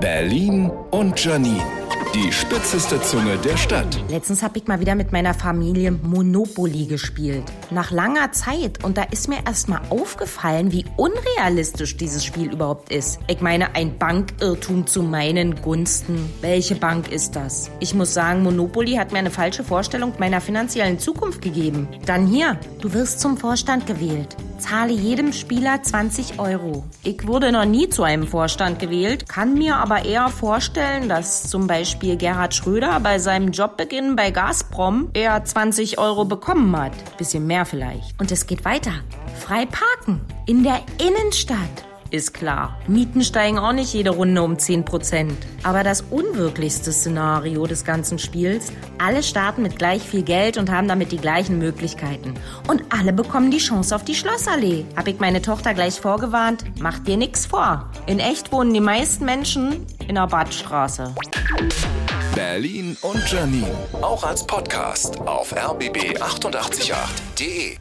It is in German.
Berlin und Janine. Die spitzeste Zunge der Stadt. Letztens hab ich mal wieder mit meiner Familie Monopoly gespielt. Nach langer Zeit. Und da ist mir erst mal aufgefallen, wie unrealistisch dieses Spiel überhaupt ist. Ich meine, ein Bankirrtum zu meinen Gunsten. Welche Bank ist das? Ich muss sagen, Monopoly hat mir eine falsche Vorstellung meiner finanziellen Zukunft gegeben. Dann hier, du wirst zum Vorstand gewählt. Zahle jedem Spieler 20 Euro. Ich wurde noch nie zu einem Vorstand gewählt, kann mir aber eher vorstellen, dass zum Beispiel Gerhard Schröder bei seinem Jobbeginn bei Gazprom eher 20 Euro bekommen hat. Bisschen mehr vielleicht. Und es geht weiter. Frei parken. In der Innenstadt. Ist klar. Mieten steigen auch nicht jede Runde um 10%. Aber das unwirklichste Szenario des ganzen Spiels, alle starten mit gleich viel Geld und haben damit die gleichen Möglichkeiten. Und alle bekommen die Chance auf die Schlossallee. Hab ich meine Tochter gleich vorgewarnt, mach dir nix vor. In echt wohnen die meisten Menschen in der Badstraße. Berlin und Janine. Auch als Podcast auf rbb888.de.